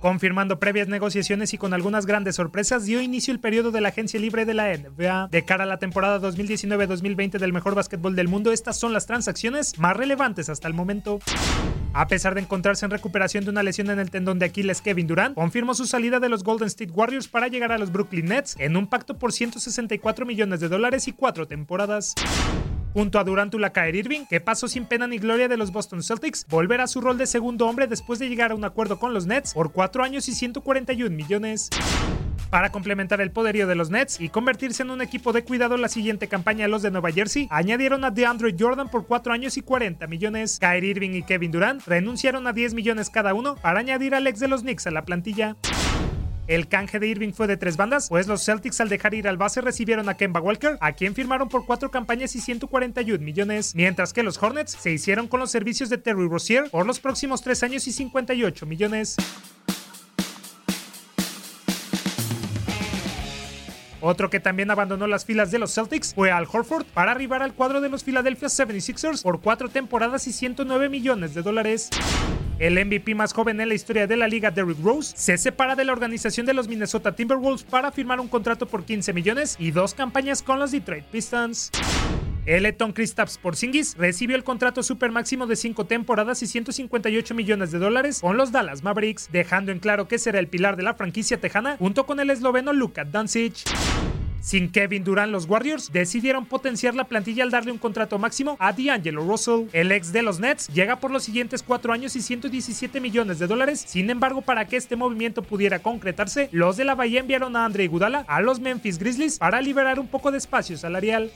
Confirmando previas negociaciones y con algunas grandes sorpresas, dio inicio el periodo de la agencia libre de la NBA. De cara a la temporada 2019-2020 del mejor básquetbol del mundo, estas son las transacciones más relevantes hasta el momento. A pesar de encontrarse en recuperación de una lesión en el tendón de Aquiles, Kevin Durant confirmó su salida de los Golden State Warriors para llegar a los Brooklyn Nets en un pacto por 164 millones de dólares y cuatro temporadas. Junto a Durant Ulakaer Irving, que pasó sin pena ni gloria de los Boston Celtics, volverá a su rol de segundo hombre después de llegar a un acuerdo con los Nets por 4 años y 141 millones. Para complementar el poderío de los Nets y convertirse en un equipo de cuidado la siguiente campaña los de Nueva Jersey, añadieron a DeAndre Jordan por 4 años y 40 millones. Kyrie Irving y Kevin Durant renunciaron a 10 millones cada uno para añadir al ex de los Knicks a la plantilla. El canje de Irving fue de tres bandas, pues los Celtics al dejar ir al base recibieron a Kemba Walker, a quien firmaron por cuatro campañas y 141 millones, mientras que los Hornets se hicieron con los servicios de Terry Rozier por los próximos tres años y 58 millones. Otro que también abandonó las filas de los Celtics fue Al Horford para arribar al cuadro de los Philadelphia 76ers por cuatro temporadas y 109 millones de dólares. El MVP más joven en la historia de la liga, Derrick Rose, se separa de la organización de los Minnesota Timberwolves para firmar un contrato por 15 millones y dos campañas con los Detroit Pistons. El Eton Kristaps Porzingis recibió el contrato super máximo de 5 temporadas y 158 millones de dólares con los Dallas Mavericks, dejando en claro que será el pilar de la franquicia tejana junto con el esloveno Luka Doncic. Sin Kevin Durant, los Warriors decidieron potenciar la plantilla al darle un contrato máximo a D'Angelo Russell. El ex de los Nets llega por los siguientes cuatro años y 117 millones de dólares. Sin embargo, para que este movimiento pudiera concretarse, los de la Bahía enviaron a Andre Iguodala a los Memphis Grizzlies para liberar un poco de espacio salarial.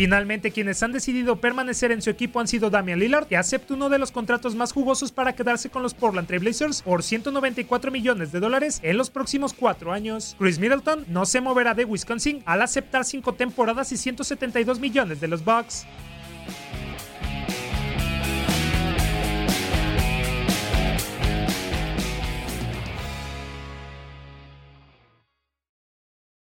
Finalmente, quienes han decidido permanecer en su equipo han sido Damian Lillard, que acepta uno de los contratos más jugosos para quedarse con los Portland Trail Blazers por 194 millones de dólares en los próximos cuatro años. Chris Middleton no se moverá de Wisconsin al aceptar cinco temporadas y 172 millones de los Bucks.